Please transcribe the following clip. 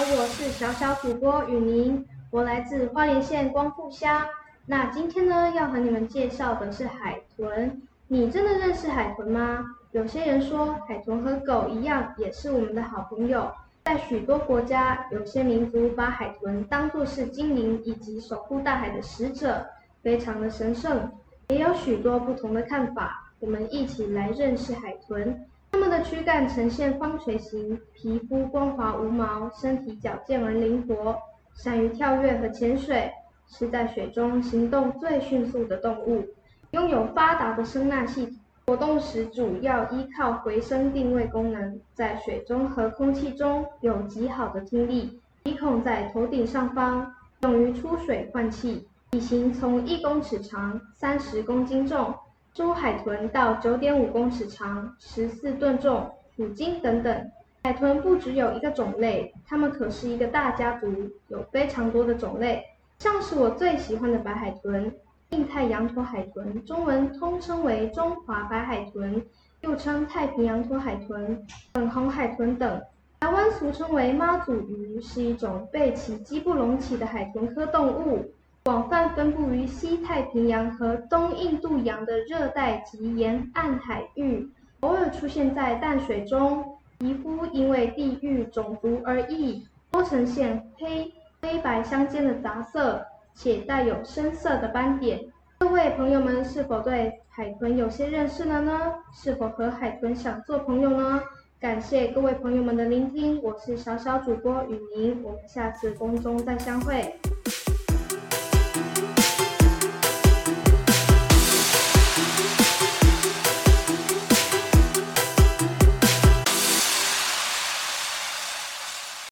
我是小主播雨宁，我来自花莲县光复乡。那今天呢，要和你们介绍的是海豚。你真的认识海豚吗？有些人说，海豚和狗一样，也是我们的好朋友。在许多国家，有些民族把海豚当作是精灵以及守护大海的使者，非常的神圣。也有许多不同的看法。我们一起来认识海豚。它的躯干呈现方锤形，皮肤光滑无毛，身体矫健而灵活，善于跳跃和潜水，是在水中行动最迅速的动物。拥有发达的声纳系统，活动时主要依靠回声定位功能，在水中和空气中有极好的听力。鼻孔在头顶上方，用于出水换气。体型从一公尺长，三十公斤重。中海豚到九点五公尺长，十四吨重，虎鲸等等。海豚不只有一个种类，它们可是一个大家族，有非常多的种类。像是我最喜欢的白海豚、印太羊驼海豚，中文通称为中华白海豚，又称太平洋驼海豚、粉红海豚等。台湾俗称为妈祖鱼，是一种背鳍基不隆起的海豚科动物。广泛分布于西太平洋和东印度洋的热带及沿岸海域，偶尔出现在淡水中。皮肤因为地域、种族而异，多呈现黑、黑白相间的杂色，且带有深色的斑点。各位朋友们是否对海豚有些认识了呢？是否和海豚想做朋友呢？感谢各位朋友们的聆听，我是小小主播雨宁，我们下次空中再相会。